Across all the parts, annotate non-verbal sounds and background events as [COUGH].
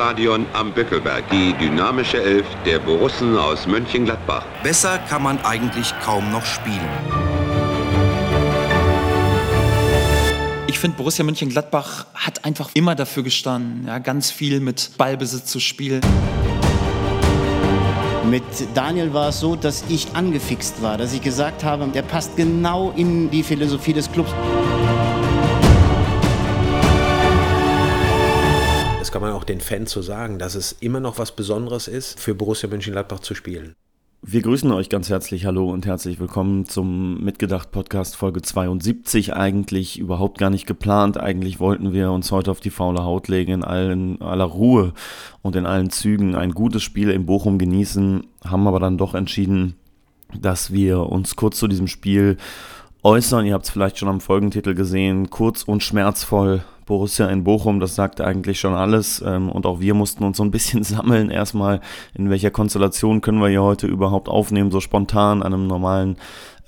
Ruhrstadion am Böckelberg. Die dynamische Elf der Borussen aus Mönchengladbach. Besser kann man eigentlich kaum noch spielen. Ich finde, Borussia Mönchengladbach hat einfach immer dafür gestanden, ja, ganz viel mit Ballbesitz zu spielen. Mit Daniel war es so, dass ich angefixt war, dass ich gesagt habe, der passt genau in die Philosophie des Clubs. Kann man auch den Fans so sagen, dass es immer noch was Besonderes ist, für Borussia Mönchengladbach zu spielen. Wir grüßen euch ganz herzlich. Hallo und herzlich willkommen zum Mitgedacht Podcast Folge 72. Eigentlich überhaupt gar nicht geplant. Eigentlich wollten wir uns heute auf die faule Haut legen, in allen, aller Ruhe und in allen Zügen ein gutes Spiel in Bochum genießen, haben aber dann doch entschieden, dass wir uns kurz zu diesem Spiel äußern. Ihr habt es vielleicht schon am Folgentitel gesehen. Kurz und schmerzvoll Borussia in Bochum, das sagt eigentlich schon alles. Ähm, und auch wir mussten uns so ein bisschen [LAUGHS] sammeln. Erstmal, in welcher Konstellation können wir hier heute überhaupt aufnehmen, so spontan an einem normalen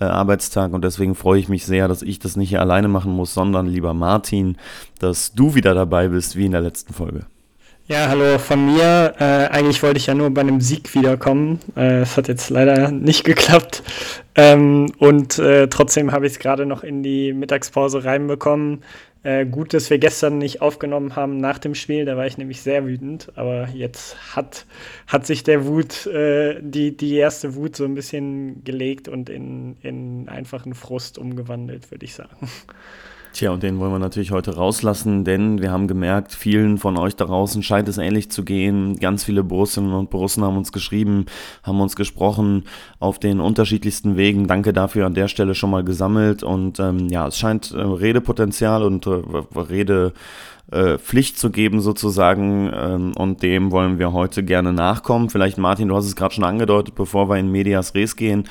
äh, Arbeitstag. Und deswegen freue ich mich sehr, dass ich das nicht hier alleine machen muss, sondern lieber Martin, dass du wieder dabei bist, wie in der letzten Folge. Ja, hallo von mir. Äh, eigentlich wollte ich ja nur bei einem Sieg wiederkommen. Äh, es hat jetzt leider nicht geklappt. Ähm, und äh, trotzdem habe ich es gerade noch in die Mittagspause reinbekommen. Äh, gut, dass wir gestern nicht aufgenommen haben nach dem Spiel, da war ich nämlich sehr wütend, aber jetzt hat, hat sich der Wut, äh, die, die erste Wut so ein bisschen gelegt und in, in einfachen Frust umgewandelt, würde ich sagen. Tja, und den wollen wir natürlich heute rauslassen, denn wir haben gemerkt, vielen von euch da draußen scheint es ähnlich zu gehen. Ganz viele Borussinnen und Borussen haben uns geschrieben, haben uns gesprochen auf den unterschiedlichsten Wegen. Danke dafür an der Stelle schon mal gesammelt. Und ähm, ja, es scheint äh, Redepotenzial und äh, Rede äh, Pflicht zu geben sozusagen ähm, und dem wollen wir heute gerne nachkommen. Vielleicht Martin, du hast es gerade schon angedeutet, bevor wir in Medias Res gehen.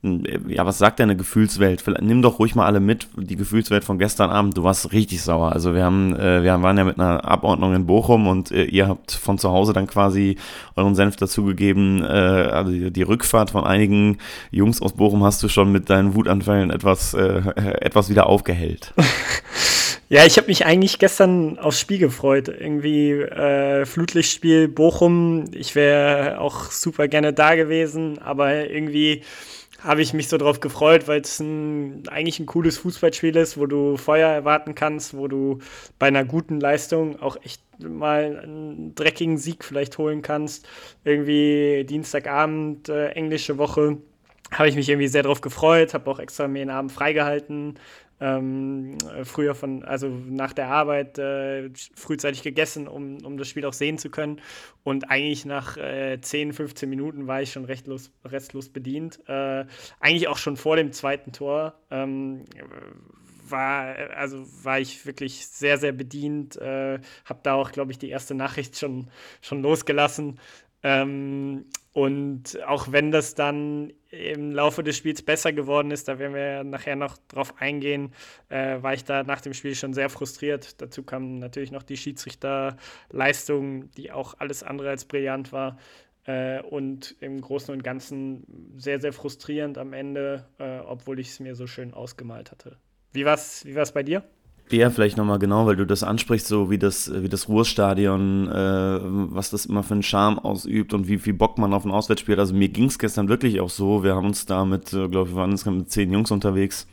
Ja, was sagt deine Gefühlswelt? Vielleicht, nimm doch ruhig mal alle mit, die Gefühlswelt von gestern Abend. Du warst richtig sauer. Also wir haben, äh, wir waren ja mit einer Abordnung in Bochum und äh, ihr habt von zu Hause dann quasi euren Senf dazugegeben. Äh, also die, die Rückfahrt von einigen Jungs aus Bochum hast du schon mit deinen Wutanfällen etwas, äh, [LAUGHS] etwas wieder aufgehellt. [LAUGHS] Ja, ich habe mich eigentlich gestern aufs Spiel gefreut. Irgendwie äh, Flutlichtspiel Bochum. Ich wäre auch super gerne da gewesen, aber irgendwie habe ich mich so drauf gefreut, weil es eigentlich ein cooles Fußballspiel ist, wo du Feuer erwarten kannst, wo du bei einer guten Leistung auch echt mal einen dreckigen Sieg vielleicht holen kannst. Irgendwie Dienstagabend, äh, englische Woche habe ich mich irgendwie sehr drauf gefreut, habe auch extra mir den Abend freigehalten, ähm, früher von, also nach der Arbeit äh, frühzeitig gegessen, um, um das Spiel auch sehen zu können. Und eigentlich nach äh, 10, 15 Minuten war ich schon rechtlos, restlos bedient. Äh, eigentlich auch schon vor dem zweiten Tor. Ähm, war, also war ich wirklich sehr, sehr bedient. Äh, habe da auch, glaube ich, die erste Nachricht schon, schon losgelassen. Ähm, und auch wenn das dann im Laufe des Spiels besser geworden ist, da werden wir nachher noch drauf eingehen, äh, war ich da nach dem Spiel schon sehr frustriert. Dazu kam natürlich noch die Schiedsrichterleistung, die auch alles andere als brillant war. Äh, und im Großen und Ganzen sehr, sehr frustrierend am Ende, äh, obwohl ich es mir so schön ausgemalt hatte. Wie war es wie war's bei dir? Ja, vielleicht nochmal genau, weil du das ansprichst, so wie das, wie das Ruhrstadion, äh, was das immer für einen Charme ausübt und wie viel Bock man auf ein Auswärtsspiel hat. Also mir ging es gestern wirklich auch so. Wir haben uns da mit, äh, glaube ich, wir waren insgesamt mit zehn Jungs unterwegs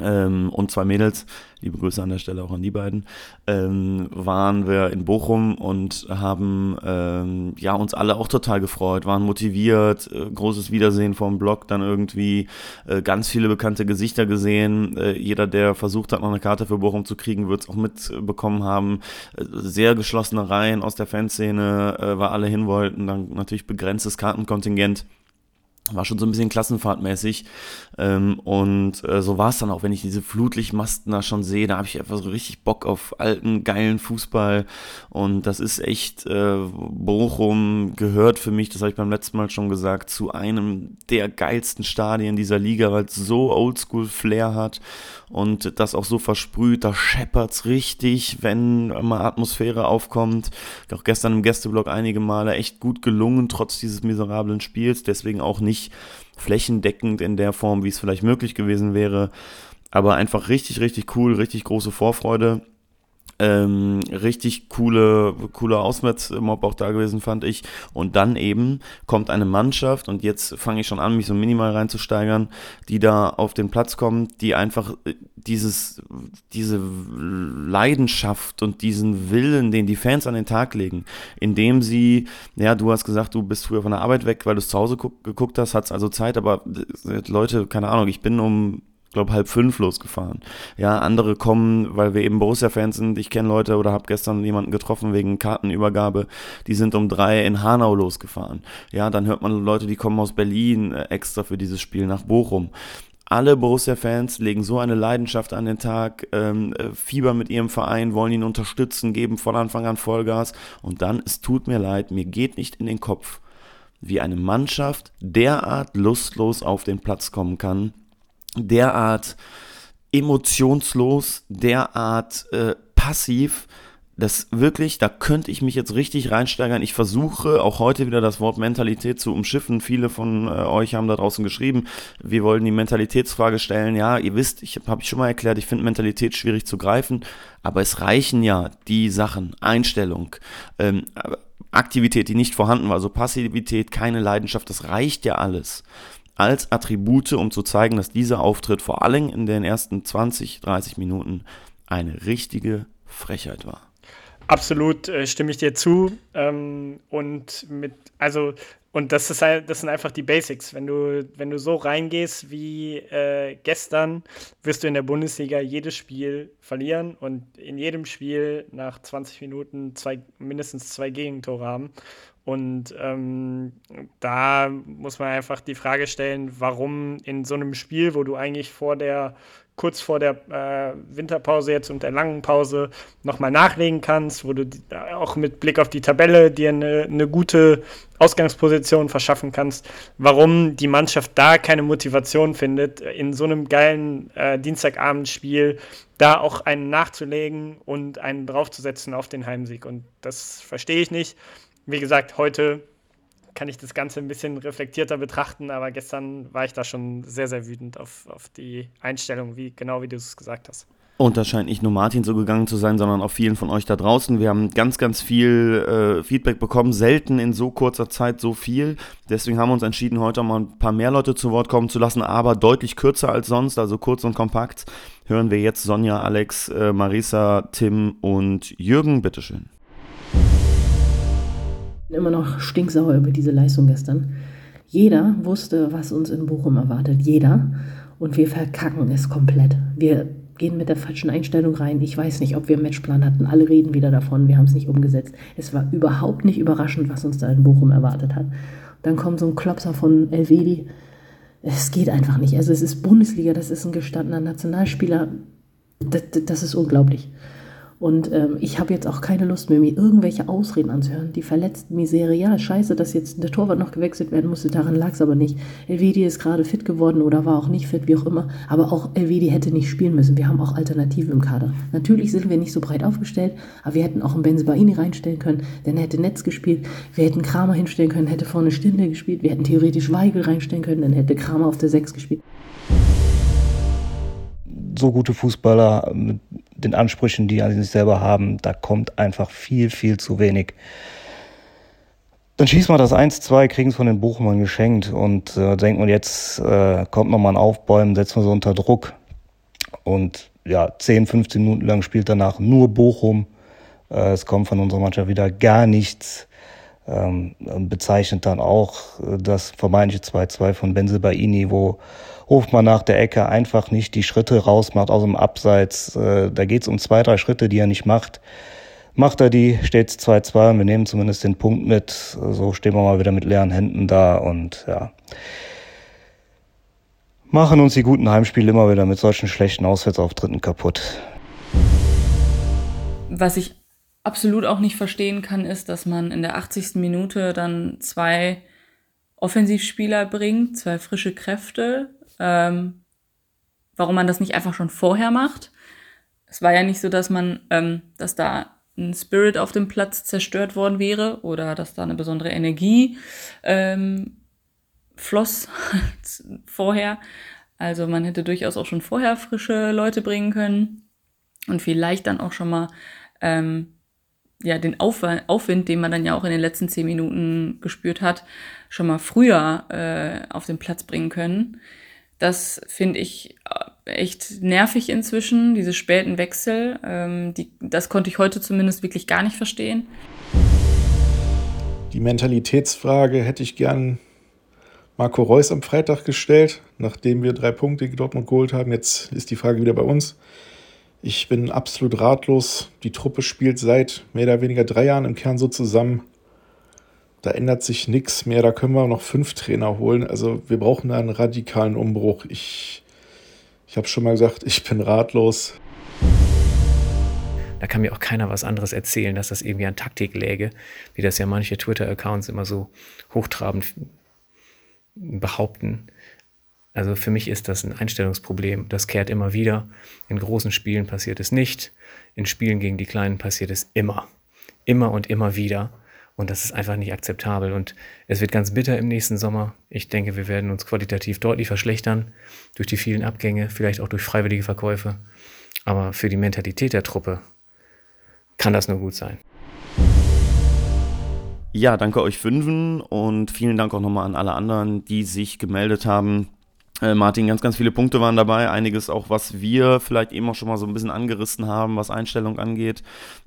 ähm, und zwei Mädels, liebe Grüße an der Stelle auch an die beiden, ähm, waren wir in Bochum und haben ähm, ja uns alle auch total gefreut, waren motiviert, äh, großes Wiedersehen vom Blog, dann irgendwie äh, ganz viele bekannte Gesichter gesehen. Äh, jeder, der versucht hat, noch eine Karte für Bochum zu kriegen, wird es auch mitbekommen haben. Äh, sehr geschlossene Reihen aus der Fanszene, äh, weil alle hin wollten, dann natürlich begrenztes Kartenkontingent war schon so ein bisschen klassenfahrtmäßig. Ähm, und äh, so war es dann auch, wenn ich diese Flutlichtmasten da schon sehe, da habe ich einfach so richtig Bock auf alten, geilen Fußball. Und das ist echt, äh, Bochum gehört für mich, das habe ich beim letzten Mal schon gesagt, zu einem der geilsten Stadien dieser Liga, weil es so Oldschool-Flair hat und das auch so versprüht, da scheppert's richtig, wenn mal Atmosphäre aufkommt. Auch gestern im Gästeblock einige Male echt gut gelungen, trotz dieses miserablen Spiels, deswegen auch nicht flächendeckend in der Form, wie es vielleicht möglich gewesen wäre. Aber einfach richtig, richtig cool, richtig große Vorfreude Ähm, richtig coole, coole Auswärtsmob auch da gewesen, fand ich. Und dann eben kommt eine Mannschaft, und jetzt fange ich schon an, mich so minimal reinzusteigern, die da auf den Platz kommt, die einfach äh, dieses, diese Leidenschaft und diesen Willen, den die Fans an den Tag legen, indem sie, ja, du hast gesagt, du bist früher von der Arbeit weg, weil du es zu Hause geguckt hast, hat's also Zeit, aber äh, Leute, keine Ahnung, ich bin um glaube halb fünf losgefahren. Ja, andere kommen, weil wir eben Borussia-Fans sind. Ich kenne Leute oder habe gestern jemanden getroffen wegen Kartenübergabe. Die sind um drei in Hanau losgefahren. Ja, dann hört man Leute, die kommen aus Berlin äh, extra für dieses Spiel nach Bochum. Alle Borussia-Fans legen so eine Leidenschaft an den Tag, ähm, äh, Fieber mit ihrem Verein, wollen ihn unterstützen, geben von Anfang an Vollgas. Und dann, es tut mir leid, mir geht nicht in den Kopf, wie eine Mannschaft derart lustlos auf den Platz kommen kann derart emotionslos, derart äh, passiv, das wirklich, da könnte ich mich jetzt richtig reinsteigern. Ich versuche auch heute wieder das Wort Mentalität zu umschiffen. Viele von äh, euch haben da draußen geschrieben, wir wollen die Mentalitätsfrage stellen. Ja, ihr wisst, ich habe ich schon mal erklärt, ich finde Mentalität schwierig zu greifen, aber es reichen ja die Sachen, Einstellung, ähm, Aktivität, die nicht vorhanden war, also Passivität, keine Leidenschaft, das reicht ja alles als Attribute, um zu zeigen, dass dieser Auftritt vor allem in den ersten 20, 30 Minuten eine richtige Frechheit war. Absolut äh, stimme ich dir zu. Ähm, und mit, also, und das ist halt, das sind einfach die Basics. Wenn du, wenn du so reingehst wie äh, gestern, wirst du in der Bundesliga jedes Spiel verlieren und in jedem Spiel nach 20 Minuten zwei, mindestens zwei Gegentore haben. Und ähm, da muss man einfach die Frage stellen, warum in so einem Spiel, wo du eigentlich vor der, kurz vor der äh, Winterpause jetzt und der langen Pause nochmal nachlegen kannst, wo du auch mit Blick auf die Tabelle dir eine, eine gute Ausgangsposition verschaffen kannst, warum die Mannschaft da keine Motivation findet, in so einem geilen äh, Dienstagabendspiel da auch einen nachzulegen und einen draufzusetzen auf den Heimsieg. Und das verstehe ich nicht wie gesagt, heute kann ich das Ganze ein bisschen reflektierter betrachten, aber gestern war ich da schon sehr, sehr wütend auf, auf die Einstellung, wie, genau wie du es gesagt hast. Und das scheint nicht nur Martin so gegangen zu sein, sondern auch vielen von euch da draußen. Wir haben ganz, ganz viel äh, Feedback bekommen, selten in so kurzer Zeit so viel. Deswegen haben wir uns entschieden, heute mal ein paar mehr Leute zu Wort kommen zu lassen, aber deutlich kürzer als sonst, also kurz und kompakt. Hören wir jetzt Sonja, Alex, äh, Marisa, Tim und Jürgen, bitteschön immer noch stinksauer über diese Leistung gestern. Jeder wusste, was uns in Bochum erwartet. Jeder. Und wir verkacken es komplett. Wir gehen mit der falschen Einstellung rein. Ich weiß nicht, ob wir einen Matchplan hatten. Alle reden wieder davon. Wir haben es nicht umgesetzt. Es war überhaupt nicht überraschend, was uns da in Bochum erwartet hat. Dann kommt so ein Klopser von Elvedi. Es geht einfach nicht. Also es ist Bundesliga, das ist ein gestandener Nationalspieler. Das, das ist unglaublich. Und ähm, ich habe jetzt auch keine Lust mehr, mir irgendwelche Ausreden anzuhören. Die verletzten Misere, ja, scheiße, dass jetzt der Torwart noch gewechselt werden musste, daran lag es aber nicht. Elvedi ist gerade fit geworden oder war auch nicht fit, wie auch immer. Aber auch Elvedi hätte nicht spielen müssen. Wir haben auch Alternativen im Kader. Natürlich sind wir nicht so breit aufgestellt, aber wir hätten auch einen Benzebaini reinstellen können, dann hätte Netz gespielt. Wir hätten Kramer hinstellen können, hätte vorne Stinde gespielt. Wir hätten theoretisch Weigel reinstellen können, dann hätte Kramer auf der 6 gespielt so gute Fußballer mit den Ansprüchen, die an sich selber haben, da kommt einfach viel, viel zu wenig. Dann schießt man das 1-2, kriegen es von den Bochumern geschenkt und äh, denkt man, jetzt äh, kommt nochmal ein Aufbäumen, setzt man so unter Druck. Und ja, 10, 15 Minuten lang spielt danach nur Bochum. Äh, es kommt von unserer Mannschaft wieder gar nichts. Ähm, bezeichnet dann auch äh, das vermeintliche 2-2 von Benze Baini, wo man nach der Ecke einfach nicht die Schritte raus, macht aus dem Abseits. Äh, da geht es um zwei, drei Schritte, die er nicht macht. Macht er die, steht 2-2 und wir nehmen zumindest den Punkt mit. So stehen wir mal wieder mit leeren Händen da und ja. Machen uns die guten Heimspiele immer wieder mit solchen schlechten Auswärtsauftritten kaputt. Was ich absolut auch nicht verstehen kann, ist, dass man in der 80. Minute dann zwei Offensivspieler bringt, zwei frische Kräfte, ähm, warum man das nicht einfach schon vorher macht. Es war ja nicht so, dass man, ähm, dass da ein Spirit auf dem Platz zerstört worden wäre oder dass da eine besondere Energie ähm, floss [LAUGHS] vorher. Also man hätte durchaus auch schon vorher frische Leute bringen können und vielleicht dann auch schon mal ähm, ja, den Aufwind, den man dann ja auch in den letzten zehn Minuten gespürt hat, schon mal früher äh, auf den Platz bringen können. Das finde ich äh, echt nervig inzwischen, diese späten Wechsel. Ähm, die, das konnte ich heute zumindest wirklich gar nicht verstehen. Die Mentalitätsfrage hätte ich gern Marco Reus am Freitag gestellt, nachdem wir drei Punkte Dortmund geholt haben. Jetzt ist die Frage wieder bei uns. Ich bin absolut ratlos. Die Truppe spielt seit mehr oder weniger drei Jahren im Kern so zusammen. Da ändert sich nichts mehr. Da können wir noch fünf Trainer holen. Also wir brauchen da einen radikalen Umbruch. Ich, ich habe schon mal gesagt, ich bin ratlos. Da kann mir auch keiner was anderes erzählen, dass das irgendwie an Taktik läge, wie das ja manche Twitter-Accounts immer so hochtrabend behaupten. Also für mich ist das ein Einstellungsproblem. Das kehrt immer wieder. In großen Spielen passiert es nicht. In Spielen gegen die Kleinen passiert es immer. Immer und immer wieder. Und das ist einfach nicht akzeptabel. Und es wird ganz bitter im nächsten Sommer. Ich denke, wir werden uns qualitativ deutlich verschlechtern. Durch die vielen Abgänge, vielleicht auch durch freiwillige Verkäufe. Aber für die Mentalität der Truppe kann das nur gut sein. Ja, danke euch Fünfen und vielen Dank auch nochmal an alle anderen, die sich gemeldet haben. Äh, Martin, ganz, ganz viele Punkte waren dabei. Einiges auch, was wir vielleicht eben auch schon mal so ein bisschen angerissen haben, was Einstellung angeht.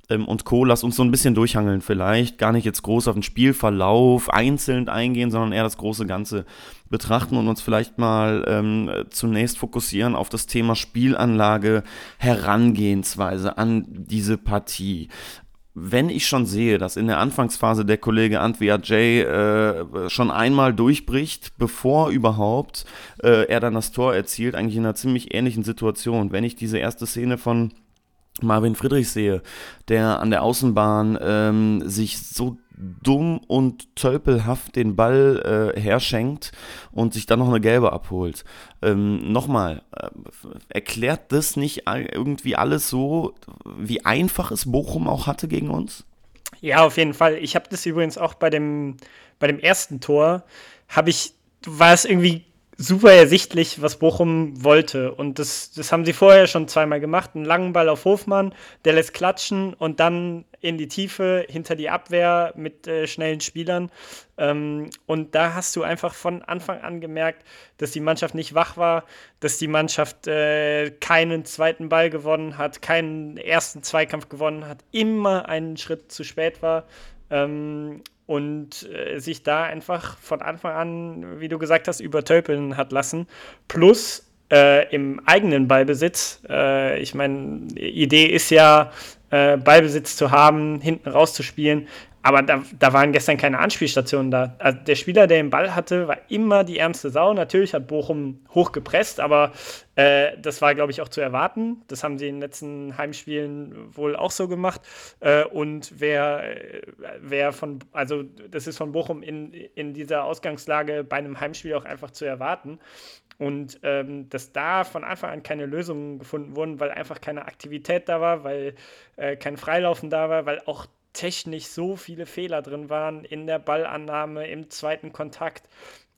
Ähm, und Co. Lass uns so ein bisschen durchhangeln vielleicht. Gar nicht jetzt groß auf den Spielverlauf einzeln eingehen, sondern eher das große Ganze betrachten und uns vielleicht mal ähm, zunächst fokussieren auf das Thema Spielanlage, Herangehensweise an diese Partie wenn ich schon sehe, dass in der Anfangsphase der Kollege Antwia Jay äh, schon einmal durchbricht, bevor überhaupt äh, er dann das Tor erzielt, eigentlich in einer ziemlich ähnlichen Situation. Wenn ich diese erste Szene von Marvin Friedrich sehe, der an der Außenbahn ähm, sich so dumm und tölpelhaft den Ball äh, herschenkt und sich dann noch eine gelbe abholt. Ähm, Nochmal, äh, erklärt das nicht irgendwie alles so, wie einfach es Bochum auch hatte gegen uns? Ja, auf jeden Fall. Ich habe das übrigens auch bei dem, bei dem ersten Tor, habe ich, war es irgendwie super ersichtlich, was Bochum wollte. Und das, das haben sie vorher schon zweimal gemacht. Einen langen Ball auf Hofmann, der lässt klatschen und dann in die Tiefe hinter die Abwehr mit äh, schnellen Spielern. Ähm, und da hast du einfach von Anfang an gemerkt, dass die Mannschaft nicht wach war, dass die Mannschaft äh, keinen zweiten Ball gewonnen hat, keinen ersten Zweikampf gewonnen hat, immer einen Schritt zu spät war. Ähm, und äh, sich da einfach von Anfang an, wie du gesagt hast, übertölpeln hat lassen. Plus äh, im eigenen Ballbesitz. Äh, ich meine, Idee ist ja, äh, Ballbesitz zu haben, hinten rauszuspielen. Aber da, da waren gestern keine Anspielstationen da. Also der Spieler, der den Ball hatte, war immer die ärmste Sau. Natürlich hat Bochum hochgepresst, aber äh, das war, glaube ich, auch zu erwarten. Das haben sie in den letzten Heimspielen wohl auch so gemacht. Äh, und wer, wer von, also das ist von Bochum in, in dieser Ausgangslage bei einem Heimspiel auch einfach zu erwarten. Und ähm, dass da von Anfang an keine Lösungen gefunden wurden, weil einfach keine Aktivität da war, weil äh, kein Freilaufen da war, weil auch technisch so viele Fehler drin waren in der Ballannahme, im zweiten Kontakt.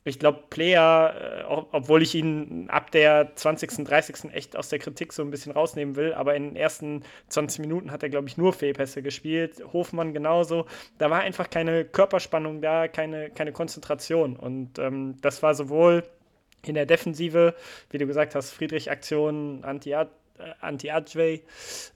Ich glaube, Player, äh, obwohl ich ihn ab der 20., 30. echt aus der Kritik so ein bisschen rausnehmen will, aber in den ersten 20 Minuten hat er, glaube ich, nur Fehlpässe gespielt. Hofmann genauso. Da war einfach keine Körperspannung da, keine, keine Konzentration. Und ähm, das war sowohl in der Defensive, wie du gesagt hast, Friedrich-Aktion, Anti-Art äh, Anti-Adjway,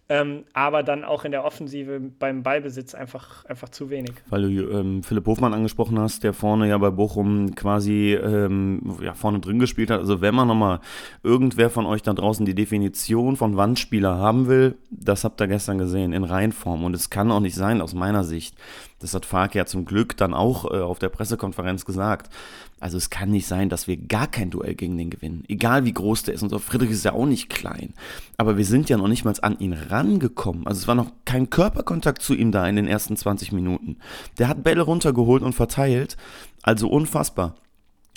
ähm, aber dann auch in der Offensive beim Ballbesitz einfach, einfach zu wenig. Weil du ähm, Philipp Hofmann angesprochen hast, der vorne ja bei Bochum quasi ähm, ja, vorne drin gespielt hat. Also wenn man nochmal irgendwer von euch da draußen die Definition von Wandspieler haben will, das habt ihr gestern gesehen, in Reihenform. Und es kann auch nicht sein, aus meiner Sicht, das hat Fark ja zum Glück dann auch äh, auf der Pressekonferenz gesagt, also es kann nicht sein, dass wir gar kein Duell gegen den gewinnen. Egal wie groß der ist. So Friedrich ist ja auch nicht klein. Aber wir sind ja noch nicht mal an ihn rangekommen. Also es war noch kein Körperkontakt zu ihm da in den ersten 20 Minuten. Der hat Bälle runtergeholt und verteilt. Also unfassbar.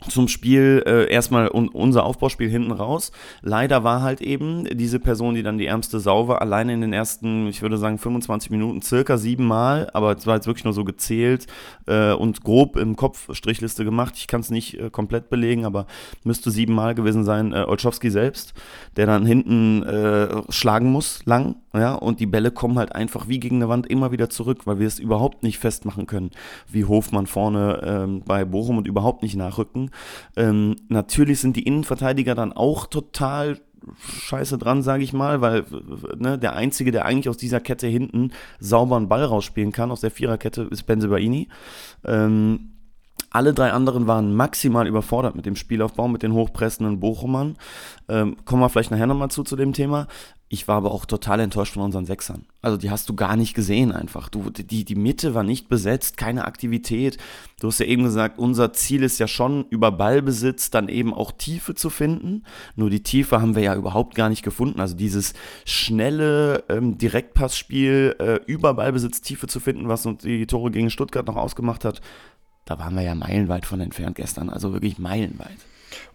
Zum Spiel äh, erstmal un unser Aufbauspiel hinten raus. Leider war halt eben diese Person, die dann die ärmste Sau war, alleine in den ersten, ich würde sagen, 25 Minuten circa siebenmal, aber es war jetzt wirklich nur so gezählt äh, und grob im Kopf Strichliste gemacht. Ich kann es nicht äh, komplett belegen, aber müsste siebenmal gewesen sein. Äh, Olschowski selbst, der dann hinten äh, schlagen muss, lang, ja, und die Bälle kommen halt einfach wie gegen eine Wand immer wieder zurück, weil wir es überhaupt nicht festmachen können, wie Hofmann vorne ähm, bei Bochum und überhaupt nicht nachrücken. Ähm, natürlich sind die Innenverteidiger dann auch total scheiße dran, sage ich mal, weil ne, der Einzige, der eigentlich aus dieser Kette hinten sauber einen Ball rausspielen kann, aus der Viererkette, ist Benzebaini. Ähm, alle drei anderen waren maximal überfordert mit dem Spielaufbau, mit den hochpressenden Bochumern. Ähm, kommen wir vielleicht nachher nochmal zu, zu dem Thema. Ich war aber auch total enttäuscht von unseren Sechsern. Also die hast du gar nicht gesehen einfach. Du, die, die Mitte war nicht besetzt, keine Aktivität. Du hast ja eben gesagt, unser Ziel ist ja schon, über Ballbesitz dann eben auch Tiefe zu finden. Nur die Tiefe haben wir ja überhaupt gar nicht gefunden. Also dieses schnelle ähm, Direktpassspiel äh, über Ballbesitz Tiefe zu finden, was uns die Tore gegen Stuttgart noch ausgemacht hat, da waren wir ja meilenweit von entfernt gestern. Also wirklich meilenweit.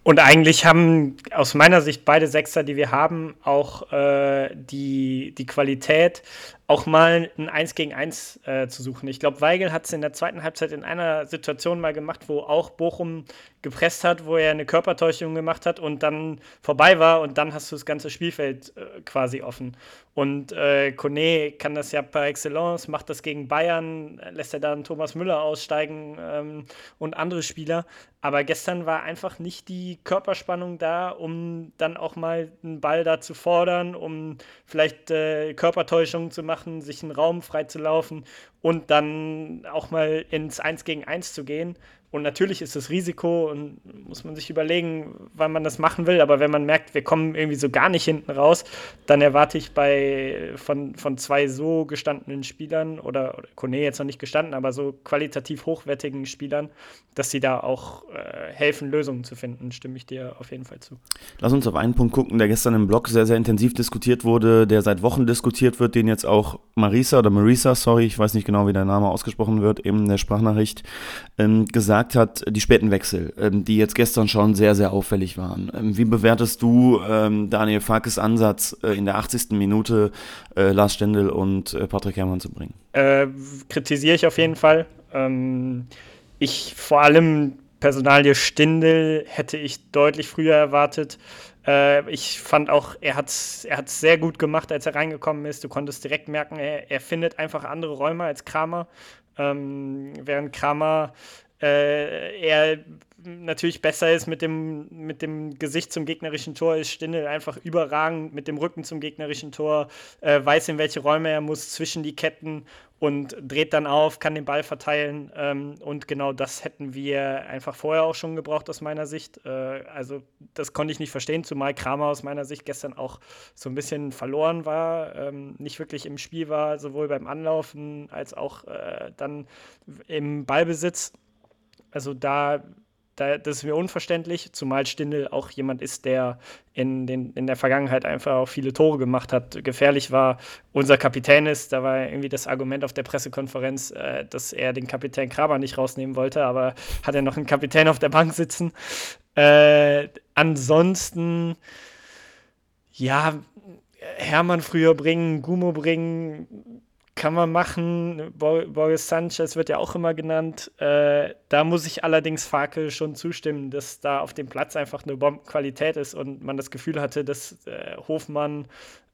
Und eigentlich haben aus meiner Sicht beide Sechser, die wir haben, auch äh, die, die Qualität, auch mal ein 1 gegen 1 äh, zu suchen. Ich glaube, Weigel hat es in der zweiten Halbzeit in einer Situation mal gemacht, wo auch Bochum gepresst hat, wo er eine Körpertäuschung gemacht hat und dann vorbei war und dann hast du das ganze Spielfeld äh, quasi offen. Und äh, Kone kann das ja par excellence, macht das gegen Bayern, lässt er dann Thomas Müller aussteigen ähm, und andere Spieler. Aber gestern war einfach nicht die Körperspannung da, um dann auch mal einen Ball da zu fordern, um vielleicht äh, Körpertäuschungen zu machen, sich einen Raum freizulaufen und dann auch mal ins 1 gegen 1 zu gehen. Und natürlich ist das Risiko und muss man sich überlegen, wann man das machen will. Aber wenn man merkt, wir kommen irgendwie so gar nicht hinten raus, dann erwarte ich bei von, von zwei so gestandenen Spielern oder, oder Kone jetzt noch nicht gestanden, aber so qualitativ hochwertigen Spielern, dass sie da auch äh, helfen, Lösungen zu finden, stimme ich dir auf jeden Fall zu. Lass uns auf einen Punkt gucken, der gestern im Blog sehr, sehr intensiv diskutiert wurde, der seit Wochen diskutiert wird, den jetzt auch Marisa oder Marisa, sorry, ich weiß nicht genau, wie der Name ausgesprochen wird, eben in der Sprachnachricht, ähm, gesagt hat, die späten Wechsel, ähm, die jetzt gestern schon sehr, sehr auffällig waren. Ähm, wie bewertest du ähm, Daniel Farkes Ansatz, äh, in der 80. Minute äh, Lars Stendel und äh, Patrick Herrmann zu bringen? Äh, kritisiere ich auf jeden Fall. Ähm, ich vor allem Personalie Stindel hätte ich deutlich früher erwartet. Ich fand auch, er hat es er sehr gut gemacht, als er reingekommen ist. Du konntest direkt merken, er, er findet einfach andere Räume als Kramer. Ähm, während Kramer äh, er natürlich besser ist mit dem, mit dem Gesicht zum gegnerischen Tor, ist Stindel einfach überragend mit dem Rücken zum gegnerischen Tor, äh, weiß, in welche Räume er muss, zwischen die Ketten und dreht dann auf, kann den Ball verteilen. Ähm, und genau das hätten wir einfach vorher auch schon gebraucht aus meiner Sicht. Äh, also das konnte ich nicht verstehen, zumal Kramer aus meiner Sicht gestern auch so ein bisschen verloren war, ähm, nicht wirklich im Spiel war, sowohl beim Anlaufen als auch äh, dann im Ballbesitz. Also da, da, das ist mir unverständlich, zumal Stindl auch jemand ist, der in, den, in der Vergangenheit einfach auch viele Tore gemacht hat, gefährlich war, unser Kapitän ist. Da war irgendwie das Argument auf der Pressekonferenz, äh, dass er den Kapitän Kramer nicht rausnehmen wollte, aber hat er noch einen Kapitän auf der Bank sitzen. Äh, ansonsten, ja, Hermann früher bringen, Gumo bringen, kann man machen. Boris Sanchez wird ja auch immer genannt. Äh, da muss ich allerdings Fakel schon zustimmen, dass da auf dem Platz einfach eine Bombenqualität ist und man das Gefühl hatte, dass äh, Hofmann,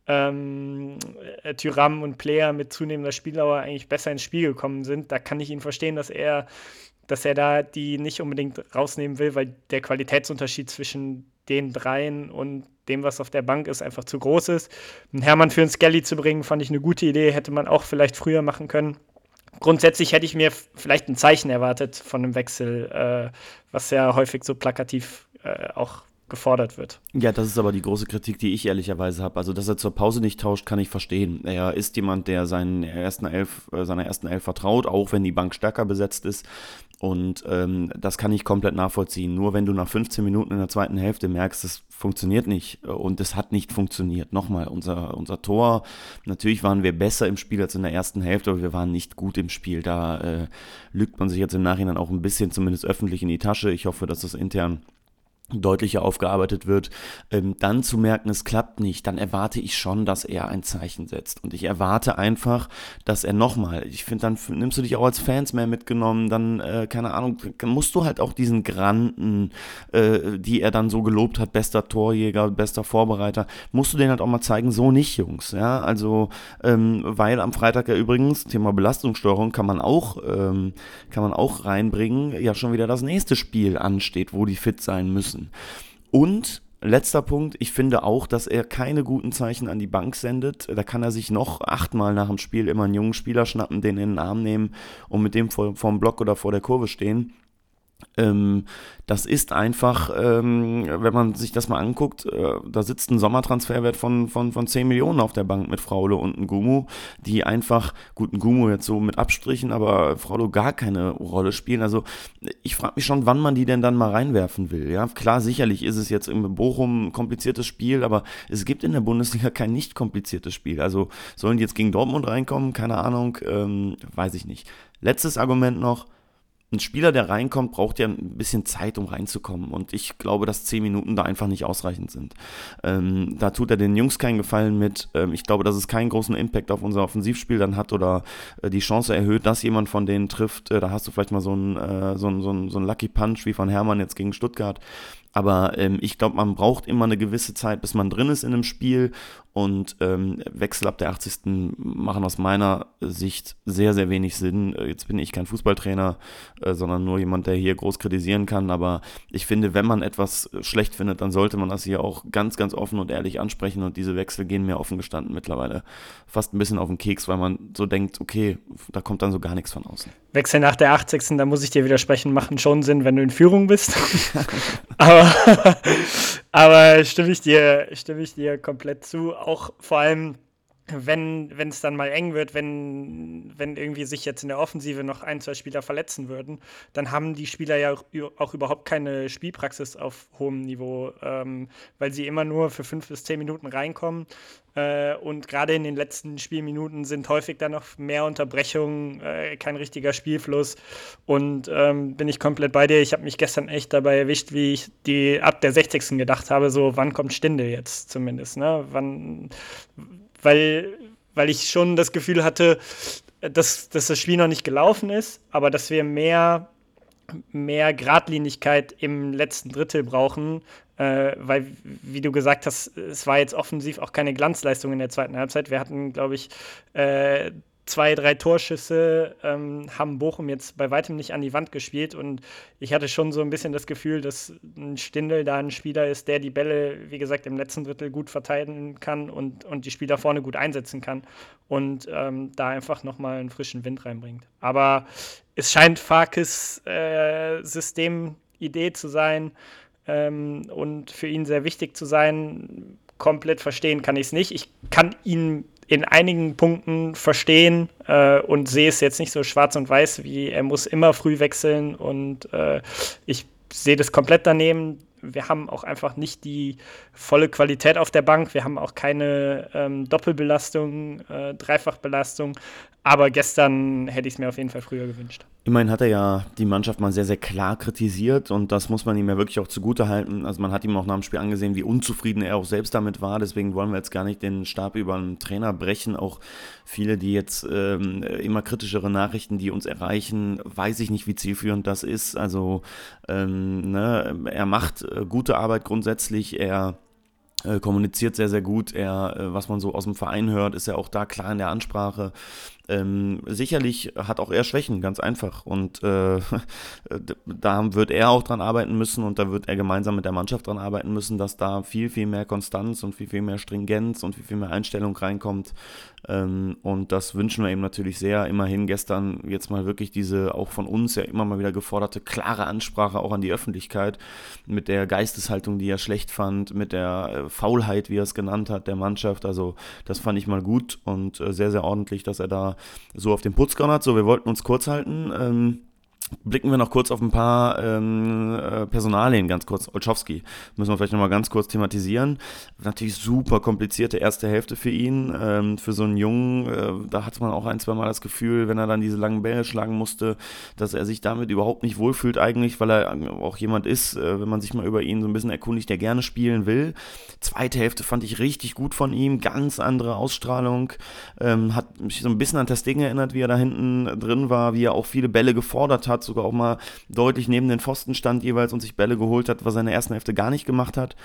ähm, äh, Tyram und Player mit zunehmender Spieldauer eigentlich besser ins Spiel gekommen sind. Da kann ich ihn verstehen, dass er, dass er da die nicht unbedingt rausnehmen will, weil der Qualitätsunterschied zwischen den dreien und dem, was auf der Bank ist, einfach zu groß ist. Einen Hermann für einen Skelly zu bringen, fand ich eine gute Idee, hätte man auch vielleicht früher machen können. Grundsätzlich hätte ich mir vielleicht ein Zeichen erwartet von einem Wechsel, äh, was ja häufig so plakativ äh, auch gefordert wird. Ja, das ist aber die große Kritik, die ich ehrlicherweise habe. Also, dass er zur Pause nicht tauscht, kann ich verstehen. Er ist jemand, der seinen ersten Elf, äh, seiner ersten Elf vertraut, auch wenn die Bank stärker besetzt ist. Und ähm, das kann ich komplett nachvollziehen. Nur wenn du nach 15 Minuten in der zweiten Hälfte merkst, es funktioniert nicht und es hat nicht funktioniert. Nochmal, unser, unser Tor, natürlich waren wir besser im Spiel als in der ersten Hälfte, aber wir waren nicht gut im Spiel. Da äh, lügt man sich jetzt im Nachhinein auch ein bisschen zumindest öffentlich in die Tasche. Ich hoffe, dass das intern deutlicher aufgearbeitet wird, ähm, dann zu merken, es klappt nicht, dann erwarte ich schon, dass er ein Zeichen setzt. Und ich erwarte einfach, dass er nochmal, ich finde, dann nimmst du dich auch als Fans mehr mitgenommen, dann, äh, keine Ahnung, musst du halt auch diesen Granten, äh, die er dann so gelobt hat, bester Torjäger, bester Vorbereiter, musst du denen halt auch mal zeigen, so nicht, Jungs. Ja, also, ähm, weil am Freitag ja übrigens, Thema Belastungssteuerung, kann man auch, ähm, kann man auch reinbringen, ja schon wieder das nächste Spiel ansteht, wo die fit sein müssen müssen. Und Letzter Punkt, ich finde auch, dass er keine guten Zeichen an die Bank sendet. Da kann er sich noch achtmal nach dem Spiel immer einen jungen Spieler schnappen, den in den Arm nehmen und mit dem vor, dem Block oder vor der Kurve stehen. Ähm, das ist einfach, ähm, wenn man sich das mal anguckt, äh, da sitzt ein Sommertransferwert von, von, von 10 Millionen auf der Bank mit Fraulo und ein Gumu, die einfach, gut, ein Gumu jetzt so mit Abstrichen, aber Fraulo gar keine Rolle spielen. Also ich frage mich schon, wann man die denn dann mal reinwerfen will. Ja, klar, sicherlich ist es jetzt im Bochum ein kompliziertes Spiel, aber es gibt in der Bundesliga kein nicht kompliziertes Spiel. Also sollen die jetzt gegen Dortmund reinkommen? Keine Ahnung, ähm, weiß ich nicht. Letztes Argument noch ein Spieler, der reinkommt, braucht ja ein bisschen Zeit, um reinzukommen. Und ich glaube, dass zehn Minuten da einfach nicht ausreichend sind. Ähm, da tut er den Jungs keinen Gefallen mit. Ähm, ich glaube, dass es keinen großen Impact auf unser Offensivspiel dann hat oder äh, die Chance erhöht, dass jemand von denen trifft. Äh, da hast du vielleicht mal so einen äh, so ein, so ein, so ein Lucky Punch wie von Hermann jetzt gegen Stuttgart. Aber ähm, ich glaube, man braucht immer eine gewisse Zeit, bis man drin ist in einem Spiel. Und ähm, Wechsel ab der 80. machen aus meiner Sicht sehr, sehr wenig Sinn. Äh, jetzt bin ich kein Fußballtrainer, äh, sondern nur jemand, der hier groß kritisieren kann. Aber ich finde, wenn man etwas schlecht findet, dann sollte man das hier auch ganz, ganz offen und ehrlich ansprechen. Und diese Wechsel gehen mir offen gestanden mittlerweile fast ein bisschen auf den Keks, weil man so denkt, okay, da kommt dann so gar nichts von außen. Wechsel nach der 80. Da muss ich dir widersprechen, machen schon Sinn, wenn du in Führung bist. [LAUGHS] aber aber stimme ich dir, stimme ich dir komplett zu. Auch vor allem, wenn wenn es dann mal eng wird, wenn, wenn irgendwie sich jetzt in der Offensive noch ein, zwei Spieler verletzen würden, dann haben die Spieler ja auch, auch überhaupt keine Spielpraxis auf hohem Niveau, ähm, weil sie immer nur für fünf bis zehn Minuten reinkommen. Äh, und gerade in den letzten Spielminuten sind häufig dann noch mehr Unterbrechungen, äh, kein richtiger Spielfluss. Und ähm, bin ich komplett bei dir. Ich habe mich gestern echt dabei erwischt, wie ich die ab der 60. gedacht habe, so wann kommt Stinde jetzt zumindest, ne? Wann weil, weil ich schon das Gefühl hatte, dass, dass das Spiel noch nicht gelaufen ist, aber dass wir mehr, mehr Gradlinigkeit im letzten Drittel brauchen, äh, weil, wie du gesagt hast, es war jetzt offensiv auch keine Glanzleistung in der zweiten Halbzeit. Wir hatten, glaube ich, äh, zwei, drei Torschüsse ähm, haben Bochum jetzt bei weitem nicht an die Wand gespielt. Und ich hatte schon so ein bisschen das Gefühl, dass ein Stindel da ein Spieler ist, der die Bälle, wie gesagt, im letzten Drittel gut verteidigen kann und, und die Spieler vorne gut einsetzen kann und ähm, da einfach nochmal einen frischen Wind reinbringt. Aber es scheint Farkes äh, Systemidee zu sein ähm, und für ihn sehr wichtig zu sein. Komplett verstehen kann ich es nicht. Ich kann ihn in einigen Punkten verstehen äh, und sehe es jetzt nicht so schwarz und weiß, wie er muss immer früh wechseln und äh, ich sehe das komplett daneben. Wir haben auch einfach nicht die volle Qualität auf der Bank. Wir haben auch keine ähm, Doppelbelastung, äh, Dreifachbelastung. Aber gestern hätte ich es mir auf jeden Fall früher gewünscht. Immerhin hat er ja die Mannschaft mal sehr, sehr klar kritisiert und das muss man ihm ja wirklich auch zugute halten. Also man hat ihm auch nach dem Spiel angesehen, wie unzufrieden er auch selbst damit war. Deswegen wollen wir jetzt gar nicht den Stab über einen Trainer brechen. Auch viele, die jetzt ähm, immer kritischere Nachrichten, die uns erreichen, weiß ich nicht, wie zielführend das ist. Also ähm, ne, er macht äh, gute Arbeit grundsätzlich. Er äh, kommuniziert sehr, sehr gut. Er, äh, was man so aus dem Verein hört, ist ja auch da klar in der Ansprache. Ähm, sicherlich hat auch er Schwächen, ganz einfach. Und äh, [LAUGHS] da wird er auch dran arbeiten müssen und da wird er gemeinsam mit der Mannschaft dran arbeiten müssen, dass da viel, viel mehr Konstanz und viel, viel mehr Stringenz und viel, viel mehr Einstellung reinkommt. Ähm, und das wünschen wir ihm natürlich sehr. Immerhin gestern jetzt mal wirklich diese auch von uns ja immer mal wieder geforderte klare Ansprache auch an die Öffentlichkeit mit der Geisteshaltung, die er schlecht fand, mit der äh, Faulheit, wie er es genannt hat, der Mannschaft. Also das fand ich mal gut und äh, sehr, sehr ordentlich, dass er da so auf den Putz gehauen hat. So, wir wollten uns kurz halten. Ähm, Blicken wir noch kurz auf ein paar ähm, äh, Personalien, ganz kurz. Olschowski müssen wir vielleicht nochmal ganz kurz thematisieren. Natürlich super komplizierte erste Hälfte für ihn. Ähm, für so einen Jungen, äh, da hat man auch ein, zwei Mal das Gefühl, wenn er dann diese langen Bälle schlagen musste, dass er sich damit überhaupt nicht wohlfühlt eigentlich, weil er auch jemand ist, äh, wenn man sich mal über ihn so ein bisschen erkundigt, der gerne spielen will. Zweite Hälfte fand ich richtig gut von ihm, ganz andere Ausstrahlung. Ähm, hat mich so ein bisschen an Testing erinnert, wie er da hinten drin war, wie er auch viele Bälle gefordert hat hat, sogar auch mal deutlich neben den Pfosten stand jeweils und sich Bälle geholt hat, was er in der ersten Hälfte gar nicht gemacht hat.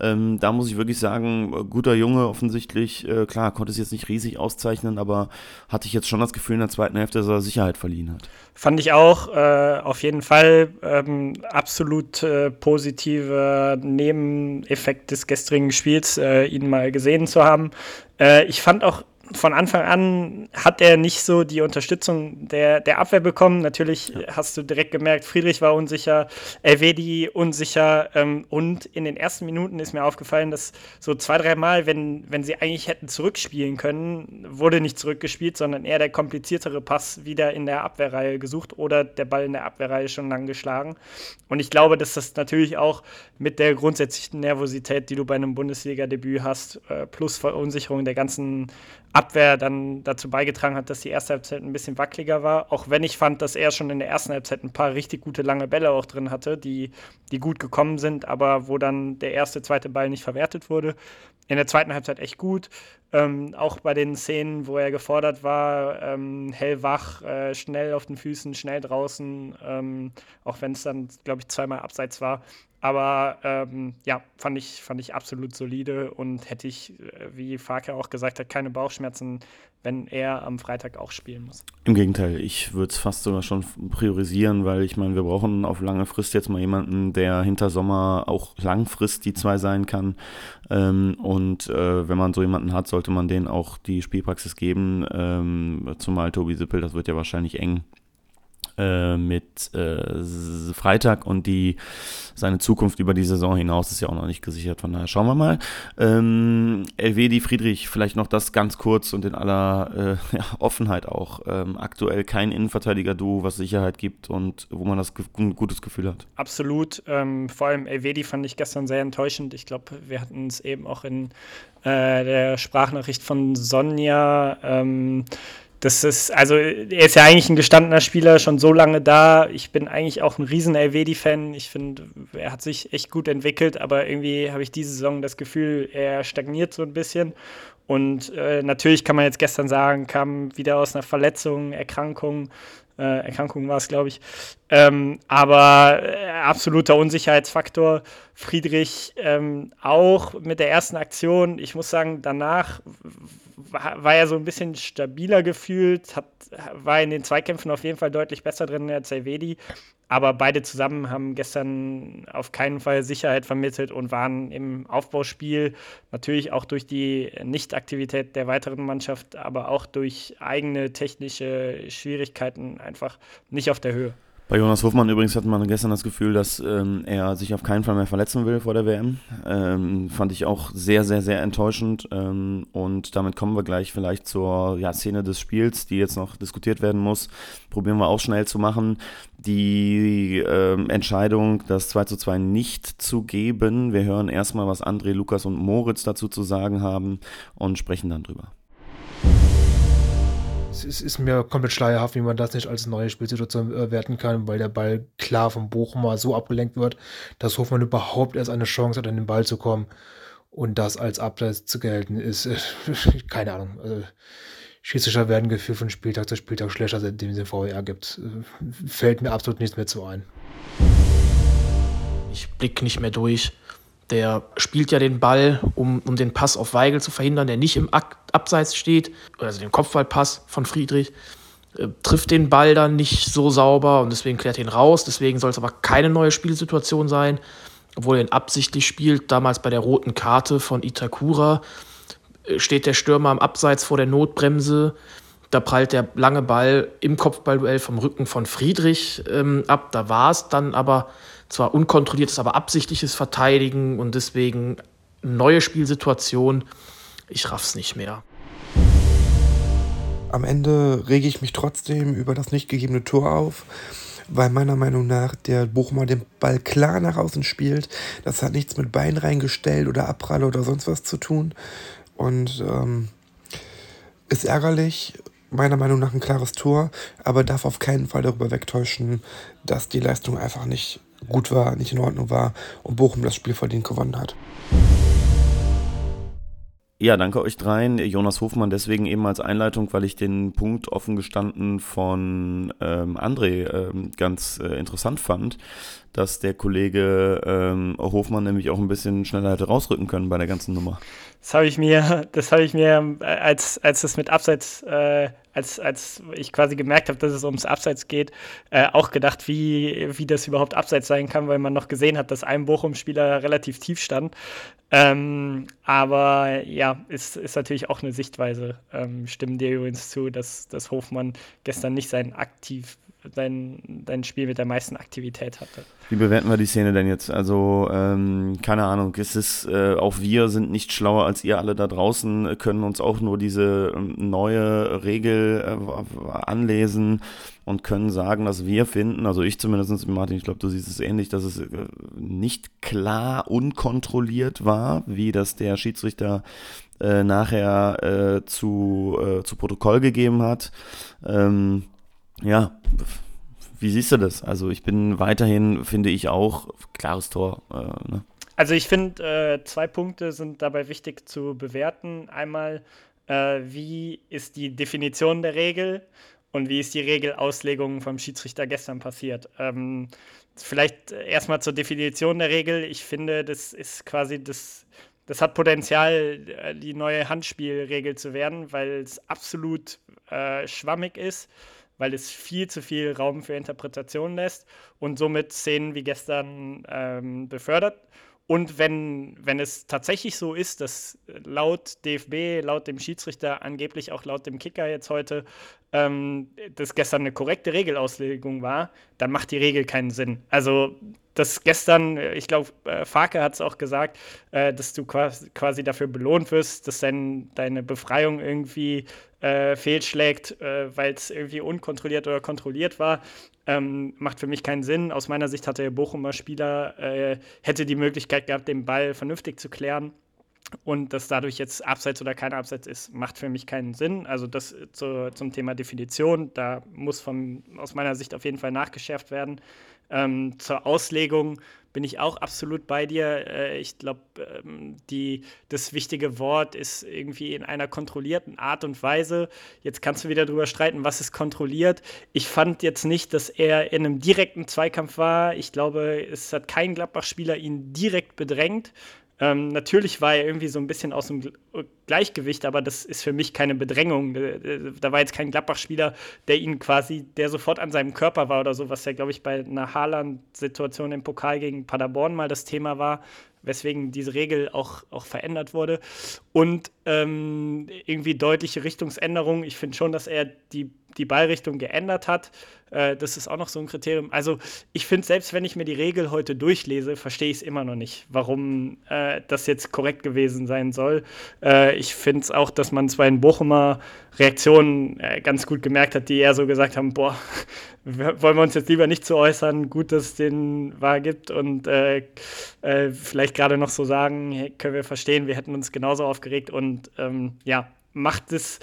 Ähm, da muss ich wirklich sagen, guter Junge offensichtlich. Äh, klar, konnte es jetzt nicht riesig auszeichnen, aber hatte ich jetzt schon das Gefühl in der zweiten Hälfte, dass er Sicherheit verliehen hat. Fand ich auch äh, auf jeden Fall ähm, absolut äh, positiver Nebeneffekt des gestrigen Spiels, äh, ihn mal gesehen zu haben. Äh, ich fand auch von Anfang an hat er nicht so die Unterstützung der, der Abwehr bekommen. Natürlich ja. hast du direkt gemerkt, Friedrich war unsicher, Elvedi unsicher ähm, und in den ersten Minuten ist mir aufgefallen, dass so zwei, dreimal, wenn, wenn sie eigentlich hätten zurückspielen können, wurde nicht zurückgespielt, sondern eher der kompliziertere Pass wieder in der Abwehrreihe gesucht oder der Ball in der Abwehrreihe schon lang geschlagen. Und ich glaube, dass das natürlich auch mit der grundsätzlichen Nervosität, die du bei einem Bundesliga-Debüt hast, äh, plus Verunsicherung der ganzen Abwehr dann dazu beigetragen hat, dass die erste Halbzeit ein bisschen wackeliger war. Auch wenn ich fand, dass er schon in der ersten Halbzeit ein paar richtig gute lange Bälle auch drin hatte, die, die gut gekommen sind, aber wo dann der erste, zweite Ball nicht verwertet wurde. In der zweiten Halbzeit echt gut. Ähm, auch bei den Szenen, wo er gefordert war, ähm, hellwach, äh, schnell auf den Füßen, schnell draußen, ähm, auch wenn es dann, glaube ich, zweimal abseits war. Aber ähm, ja, fand ich, fand ich absolut solide und hätte ich, äh, wie Farke auch gesagt hat, keine Bauchschmerzen, wenn er am Freitag auch spielen muss. Im Gegenteil, ich würde es fast sogar schon priorisieren, weil ich meine, wir brauchen auf lange Frist jetzt mal jemanden, der hinter Sommer auch langfristig die zwei sein kann. Ähm, und äh, wenn man so jemanden hat, sollte man denen auch die Spielpraxis geben. Ähm, zumal Tobi Sippel, das wird ja wahrscheinlich eng äh, mit äh, Freitag und die seine Zukunft über die Saison hinaus ist ja auch noch nicht gesichert. Von daher schauen wir mal. Ähm, Elvedi Friedrich, vielleicht noch das ganz kurz und in aller äh, [LAUGHS] ja, Offenheit auch. Ähm, aktuell kein Innenverteidiger-Duo, was Sicherheit gibt und wo man das ein gutes Gefühl hat. Absolut. Ähm, vor allem Elvedi fand ich gestern sehr enttäuschend. Ich glaube, wir hatten es eben auch in äh, der Sprachnachricht von Sonja. Ähm, das ist, also er ist ja eigentlich ein gestandener Spieler, schon so lange da. Ich bin eigentlich auch ein riesen Elvedi-Fan. Ich finde, er hat sich echt gut entwickelt, aber irgendwie habe ich diese Saison das Gefühl, er stagniert so ein bisschen. Und äh, natürlich kann man jetzt gestern sagen, kam wieder aus einer Verletzung, Erkrankung, äh, Erkrankung war es, glaube ich. Ähm, aber äh, absoluter Unsicherheitsfaktor. Friedrich ähm, auch mit der ersten Aktion. Ich muss sagen, danach war, er so ein bisschen stabiler gefühlt, hat, war in den Zweikämpfen auf jeden Fall deutlich besser drin als Elvedi. Aber beide zusammen haben gestern auf keinen Fall Sicherheit vermittelt und waren im Aufbauspiel natürlich auch durch die Nichtaktivität der weiteren Mannschaft, aber auch durch eigene technische Schwierigkeiten einfach nicht auf der Höhe. Bei Jonas Hofmann übrigens hatte man gestern das Gefühl, dass ähm, er sich auf keinen Fall mehr verletzen will vor der WM. Ähm, fand ich auch sehr, sehr, sehr enttäuschend. Ähm, und damit kommen wir gleich vielleicht zur ja, Szene des Spiels, die jetzt noch diskutiert werden muss. Probieren wir auch schnell zu machen. Die ähm, Entscheidung, das 2 zu 2 nicht zu geben. Wir hören erstmal, was André, Lukas und Moritz dazu zu sagen haben und sprechen dann drüber es ist mir komplett schleierhaft, wie man das nicht als neue Spielsituation äh, werten kann, weil der Ball klar vom Bochumer so abgelenkt wird, dass Hofmann überhaupt erst eine Chance hat, an den Ball zu kommen. Und das als Abseits zu gelten, ist, äh, [LAUGHS] keine Ahnung. Also, Schiedsrichter werden gefühlt von Spieltag zu Spieltag schlechter, seitdem es den VR gibt. Äh, fällt mir absolut nichts mehr zu ein. Ich blicke nicht mehr durch Der spielt ja den Ball, um, um den Pass auf Weigel zu verhindern, der nicht im Abseits steht, also den Kopfballpass von Friedrich. Äh, trifft den Ball dann nicht so sauber und deswegen klärt ihn raus. Deswegen soll es aber keine neue Spielsituation sein, obwohl er ihn absichtlich spielt. Damals bei der roten Karte von Itakura äh, steht der Stürmer am Abseits vor der Notbremse. Da prallt der lange Ball im Kopfballduell vom Rücken von Friedrich ähm, ab. Da war es dann aber zwar unkontrolliertes, aber absichtliches Verteidigen und deswegen neue Spielsituation. Ich raff's nicht mehr. Am Ende rege ich mich trotzdem über das nicht gegebene Tor auf, weil meiner Meinung nach der Bochumer den Ball klar nach außen spielt. Das hat nichts mit Bein reingestellt oder Abprall oder sonst was zu tun. Und ähm, ist ärgerlich, meiner Meinung nach ein klares Tor, aber darf auf keinen Fall darüber wegtäuschen, dass die Leistung einfach nicht gut war, nicht in Ordnung war und Bochum das Spiel verdient gewonnen hat. Ja, danke euch dreien. Jonas Hofmann deswegen eben als Einleitung, weil ich den Punkt offen gestanden von ähm, André ähm, ganz äh, interessant fand, dass der Kollege ähm, Hofmann nämlich auch ein bisschen schneller hätte rausrücken können bei der ganzen Nummer. Das habe ich mir, das habe ich mir, äh, als, als es mit Abseits, äh, als, als ich quasi gemerkt habe, dass es ums Abseits geht, äh, auch gedacht, wie, wie das überhaupt Abseits sein kann, weil man noch gesehen hat, dass ein Bochum-Spieler relativ tief stand. Ähm, aber ja, ist, ist natürlich auch eine Sichtweise. Ähm, stimmen dir übrigens zu, dass, dass Hofmann gestern nicht sein aktiv dein, dein Spiel mit der meisten Aktivität hatte. Wie bewerten wir die Szene denn jetzt? Also, ähm, keine Ahnung, ist es, äh, auch wir sind nicht schlauer als ihr alle da draußen, können uns auch nur diese ähm, neue Regel äh, anlesen und können sagen, dass wir finden, also ich zumindest, Martin, ich glaube, du siehst es ähnlich, dass es äh, nicht klar unkontrolliert war, wie das der Schiedsrichter äh, nachher äh, zu, äh, zu Protokoll gegeben hat. Ähm, ja, wie siehst du das? Also ich bin weiterhin, finde ich auch, klares Tor. Äh, ne? Also ich finde, äh, zwei Punkte sind dabei wichtig zu bewerten. Einmal, äh, wie ist die Definition der Regel und wie ist die Regelauslegung vom Schiedsrichter gestern passiert? Ähm, vielleicht erstmal zur Definition der Regel. Ich finde, das ist quasi das, das hat Potenzial, äh, die neue Handspielregel zu werden, weil es absolut äh, schwammig ist weil es viel zu viel Raum für Interpretation lässt und somit Szenen wie gestern ähm, befördert. Und wenn, wenn es tatsächlich so ist, dass laut DFB, laut dem Schiedsrichter, angeblich auch laut dem Kicker jetzt heute, ähm, das gestern eine korrekte Regelauslegung war, dann macht die Regel keinen Sinn. Also das gestern, ich glaube, äh, Farke hat es auch gesagt, äh, dass du quasi dafür belohnt wirst, dass dein, deine Befreiung irgendwie äh, fehlschlägt, äh, weil es irgendwie unkontrolliert oder kontrolliert war, ähm, macht für mich keinen Sinn. Aus meiner Sicht hatte der Bochumer Spieler, äh, hätte die Möglichkeit gehabt, den Ball vernünftig zu klären. Und dass dadurch jetzt Abseits oder kein Abseits ist, macht für mich keinen Sinn. Also das zu, zum Thema Definition, da muss von, aus meiner Sicht auf jeden Fall nachgeschärft werden. Ähm, zur Auslegung bin ich auch absolut bei dir. Äh, ich glaube, ähm, das wichtige Wort ist irgendwie in einer kontrollierten Art und Weise. Jetzt kannst du wieder darüber streiten, was ist kontrolliert. Ich fand jetzt nicht, dass er in einem direkten Zweikampf war. Ich glaube, es hat kein Gladbach-Spieler ihn direkt bedrängt. Ähm, natürlich war er irgendwie so ein bisschen aus dem Gleichgewicht, aber das ist für mich keine Bedrängung. Da war jetzt kein Gladbach-Spieler, der ihn quasi, der sofort an seinem Körper war oder so, was ja, glaube ich, bei einer Haaland-Situation im Pokal gegen Paderborn mal das Thema war, weswegen diese Regel auch, auch verändert wurde. Und ähm, irgendwie deutliche Richtungsänderungen. Ich finde schon, dass er die, die Ballrichtung geändert hat. Äh, das ist auch noch so ein Kriterium. Also ich finde, selbst wenn ich mir die Regel heute durchlese, verstehe ich es immer noch nicht, warum äh, das jetzt korrekt gewesen sein soll. Äh, ich finde es auch, dass man zwar in Bochumer Reaktionen äh, ganz gut gemerkt hat, die eher so gesagt haben, boah, [LAUGHS] wollen wir uns jetzt lieber nicht zu äußern, gut, dass es den wahr gibt und äh, äh, vielleicht gerade noch so sagen, können wir verstehen, wir hätten uns genauso aufgeregt und ähm, ja, macht es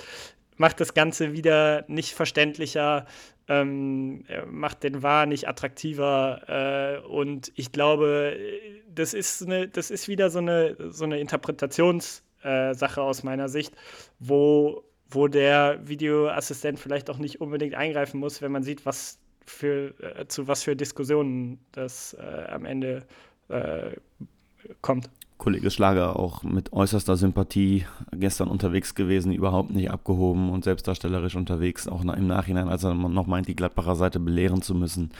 macht das Ganze wieder nicht verständlicher, ähm, macht den Wahr nicht attraktiver. Äh, und ich glaube, das ist, eine, das ist wieder so eine, so eine Interpretationssache äh, aus meiner Sicht, wo, wo der Videoassistent vielleicht auch nicht unbedingt eingreifen muss, wenn man sieht, was für, äh, zu was für Diskussionen das äh, am Ende äh, kommt. Kollege Schlager auch mit äußerster Sympathie gestern unterwegs gewesen, überhaupt nicht abgehoben und selbstdarstellerisch unterwegs, auch im Nachhinein, als er noch meint, die Gladbacher Seite belehren zu müssen.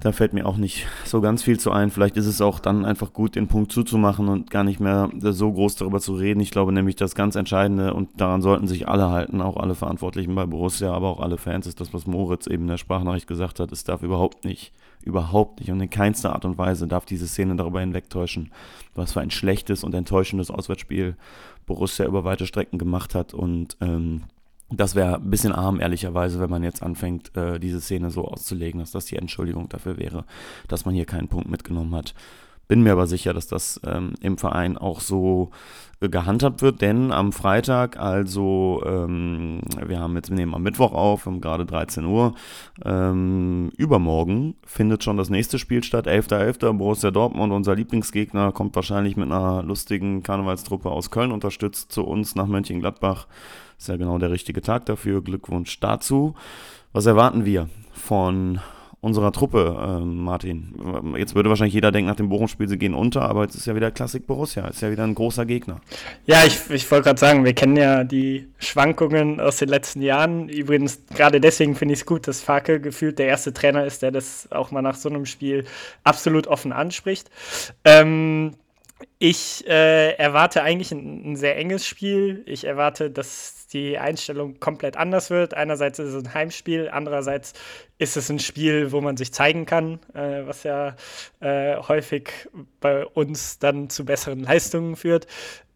Da fällt mir auch nicht so ganz viel zu ein. Vielleicht ist es auch dann einfach gut, den Punkt zuzumachen und gar nicht mehr so groß darüber zu reden. Ich glaube nämlich, das ganz Entscheidende und daran sollten sich alle halten, auch alle Verantwortlichen bei Borussia, aber auch alle Fans, ist das, was Moritz eben in der Sprachnachricht gesagt hat. Es darf überhaupt nicht, überhaupt nicht und in keinster Art und Weise darf diese Szene darüber hinwegtäuschen, was für ein schlechtes und enttäuschendes Auswärtsspiel Borussia über weite Strecken gemacht hat und ähm, das wäre ein bisschen arm, ehrlicherweise, wenn man jetzt anfängt, äh, diese Szene so auszulegen, dass das die Entschuldigung dafür wäre, dass man hier keinen Punkt mitgenommen hat. Bin mir aber sicher, dass das ähm, im Verein auch so äh, gehandhabt wird, denn am Freitag, also ähm, wir haben jetzt, wir nehmen am Mittwoch auf, um gerade 13 Uhr, ähm, übermorgen findet schon das nächste Spiel statt, 11.11. .11. Borussia Dortmund, unser Lieblingsgegner, kommt wahrscheinlich mit einer lustigen Karnevalstruppe aus Köln unterstützt zu uns nach Mönchengladbach. Ist ja genau der richtige Tag dafür. Glückwunsch dazu. Was erwarten wir von unserer Truppe, äh, Martin? Jetzt würde wahrscheinlich jeder denken, nach dem Bochum-Spiel, sie gehen unter, aber jetzt ist ja wieder Klassik Borussia, ist ja wieder ein großer Gegner. Ja, ich, ich wollte gerade sagen, wir kennen ja die Schwankungen aus den letzten Jahren. Übrigens, gerade deswegen finde ich es gut, dass Farke gefühlt der erste Trainer ist, der das auch mal nach so einem Spiel absolut offen anspricht. Ähm, ich äh, erwarte eigentlich ein, ein, sehr enges Spiel. Ich erwarte, dass die Einstellung komplett anders wird. Einerseits ist es ein Heimspiel, andererseits ist es ein Spiel, wo man sich zeigen kann, äh, was ja äh, häufig bei uns dann zu besseren Leistungen führt.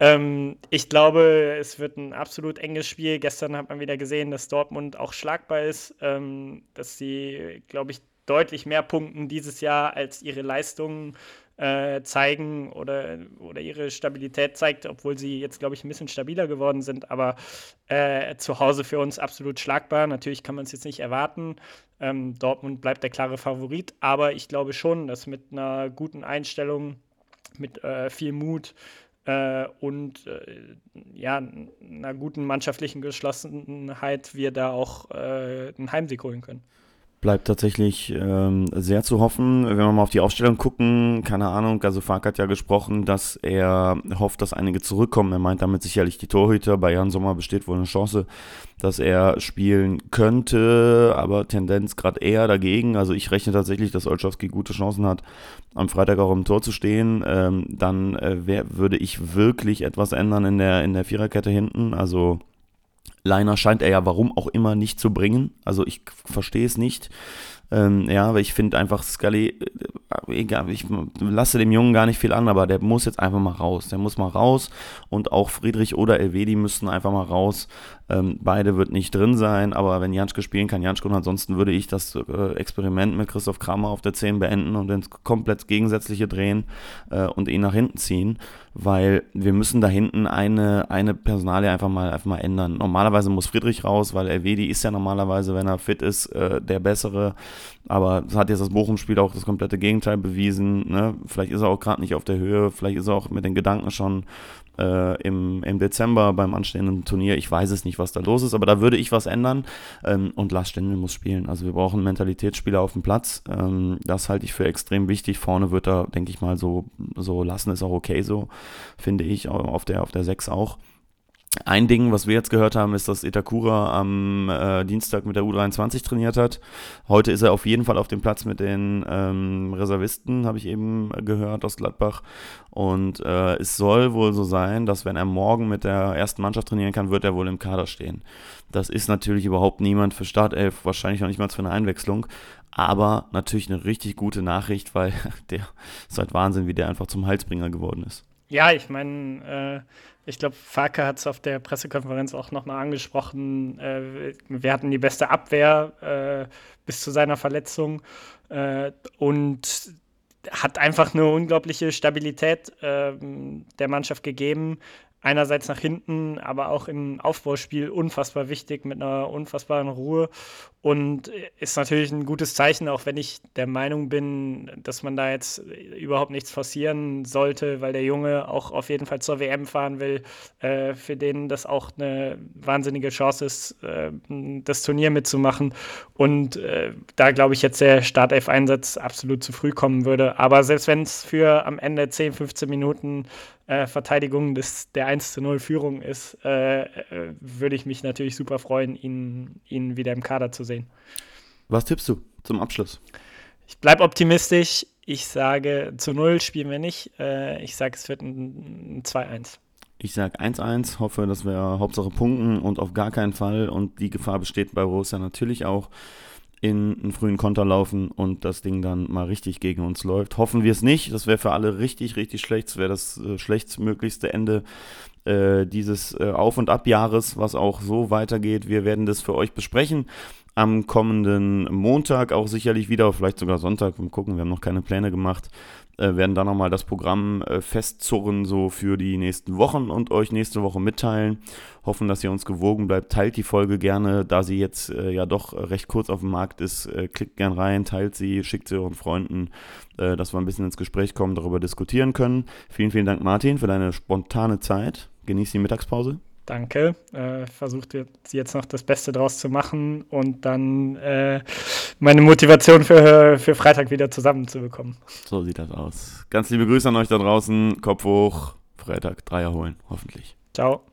Ähm, ich glaube, es wird ein absolut enges Spiel. Gestern hat man wieder gesehen, dass Dortmund auch schlagbar ist, ähm, dass sie, glaube ich, deutlich mehr punkten dieses Jahr als ihre Leistungen äh, zeigen oder, oder ihre Stabilität zeigt, obwohl sie jetzt, glaube ich, ein bisschen stabiler geworden sind, aber äh, zu Hause für uns absolut schlagbar. Natürlich kann man es jetzt nicht erwarten. Ähm, Dortmund bleibt der klare Favorit, aber ich glaube schon, dass mit einer guten Einstellung, mit äh, viel Mut, äh, und äh, ja, einer guten mannschaftlichen Geschlossenheit wir da auch äh, einen Heimsieg holen können bleibt tatsächlich ähm, sehr zu hoffen. Wenn wir mal auf die Aufstellung gucken, keine Ahnung, also Fark hat ja gesprochen, dass er hofft, dass einige zurückkommen. Er meint damit sicherlich die Torhüter. Bei Jan Sommer besteht wohl eine Chance, dass er spielen könnte, aber Tendenz gerade eher dagegen. Also ich rechne tatsächlich, dass Olschowski gute Chancen hat, am Freitag auch im Tor zu stehen. Ähm, dann äh, wär, würde ich wirklich etwas ändern in der, in der Viererkette hinten. Also Liner scheint er ja warum auch immer nicht zu bringen. Also ich verstehe es nicht. Ähm, ja, aber ich finde einfach Scully, äh, egal, ich lasse dem Jungen gar nicht viel an, aber der muss jetzt einfach mal raus. Der muss mal raus und auch Friedrich oder Elvedi müssen einfach mal raus. Ähm, beide wird nicht drin sein, aber wenn Janschke spielen kann, Janschke und ansonsten würde ich das äh, Experiment mit Christoph Kramer auf der 10 beenden und ins komplett Gegensätzliche drehen äh, und ihn nach hinten ziehen weil wir müssen da hinten eine, eine Personalie einfach mal, einfach mal ändern. Normalerweise muss Friedrich raus, weil Elvedi ist ja normalerweise, wenn er fit ist, äh, der Bessere. Aber es hat jetzt das Bochum-Spiel auch das komplette Gegenteil bewiesen. Ne? Vielleicht ist er auch gerade nicht auf der Höhe, vielleicht ist er auch mit den Gedanken schon äh, im, im Dezember beim anstehenden Turnier. Ich weiß es nicht, was da los ist, aber da würde ich was ändern. Ähm, und Lars Stendel muss spielen. Also wir brauchen Mentalitätsspieler auf dem Platz. Ähm, das halte ich für extrem wichtig. Vorne wird er, denke ich mal, so, so lassen, ist auch okay so, finde ich, auf der, auf der 6 auch. Ein Ding, was wir jetzt gehört haben, ist, dass Itakura am äh, Dienstag mit der U23 trainiert hat. Heute ist er auf jeden Fall auf dem Platz mit den ähm, Reservisten, habe ich eben gehört aus Gladbach. Und äh, es soll wohl so sein, dass wenn er morgen mit der ersten Mannschaft trainieren kann, wird er wohl im Kader stehen. Das ist natürlich überhaupt niemand für Startelf, wahrscheinlich noch nicht mal für eine Einwechslung. Aber natürlich eine richtig gute Nachricht, weil [LAUGHS] der ist halt Wahnsinn, wie der einfach zum Halsbringer geworden ist. Ja, ich meine, äh, ich glaube, Farke hat es auf der Pressekonferenz auch nochmal angesprochen. Äh, wir hatten die beste Abwehr äh, bis zu seiner Verletzung äh, und hat einfach eine unglaubliche Stabilität ähm, der Mannschaft gegeben. Einerseits nach hinten, aber auch im Aufbauspiel unfassbar wichtig mit einer unfassbaren Ruhe. Und ist natürlich ein gutes Zeichen, auch wenn ich der Meinung bin, dass man da jetzt überhaupt nichts forcieren sollte, weil der Junge auch auf jeden Fall zur WM fahren will, äh, für den das auch eine wahnsinnige Chance ist, äh, das Turnier mitzumachen. Und äh, da glaube ich jetzt der Startelf-Einsatz absolut zu früh kommen würde. Aber selbst wenn es für am Ende 10, 15 Minuten äh, Verteidigung des, der 1 zu 0 Führung ist, äh, äh, würde ich mich natürlich super freuen, ihn, ihn wieder im Kader zu sehen. Was tippst du zum Abschluss? Ich bleibe optimistisch. Ich sage, zu 0 spielen wir nicht. Äh, ich sage, es wird ein, ein 2-1. Ich sage 1-1, hoffe, dass wir Hauptsache punkten und auf gar keinen Fall. Und die Gefahr besteht bei Borussia natürlich auch in einen frühen Konter laufen und das Ding dann mal richtig gegen uns läuft. Hoffen wir es nicht. Das wäre für alle richtig, richtig schlecht. Das wäre das äh, schlechtstmöglichste Ende äh, dieses äh, Auf- und Abjahres, was auch so weitergeht. Wir werden das für euch besprechen am kommenden Montag, auch sicherlich wieder, vielleicht sogar Sonntag. Mal gucken, wir haben noch keine Pläne gemacht äh, werden dann nochmal das Programm äh, festzurren, so für die nächsten Wochen und euch nächste Woche mitteilen. Hoffen, dass ihr uns gewogen bleibt. Teilt die Folge gerne, da sie jetzt äh, ja doch recht kurz auf dem Markt ist. Äh, klickt gern rein, teilt sie, schickt sie euren Freunden, äh, dass wir ein bisschen ins Gespräch kommen, darüber diskutieren können. Vielen, vielen Dank, Martin, für deine spontane Zeit. Genieß die Mittagspause. Danke. Äh, versucht jetzt noch das Beste draus zu machen und dann äh, meine Motivation für, für Freitag wieder zusammenzubekommen. So sieht das aus. Ganz liebe Grüße an euch da draußen. Kopf hoch. Freitag Dreier holen, hoffentlich. Ciao.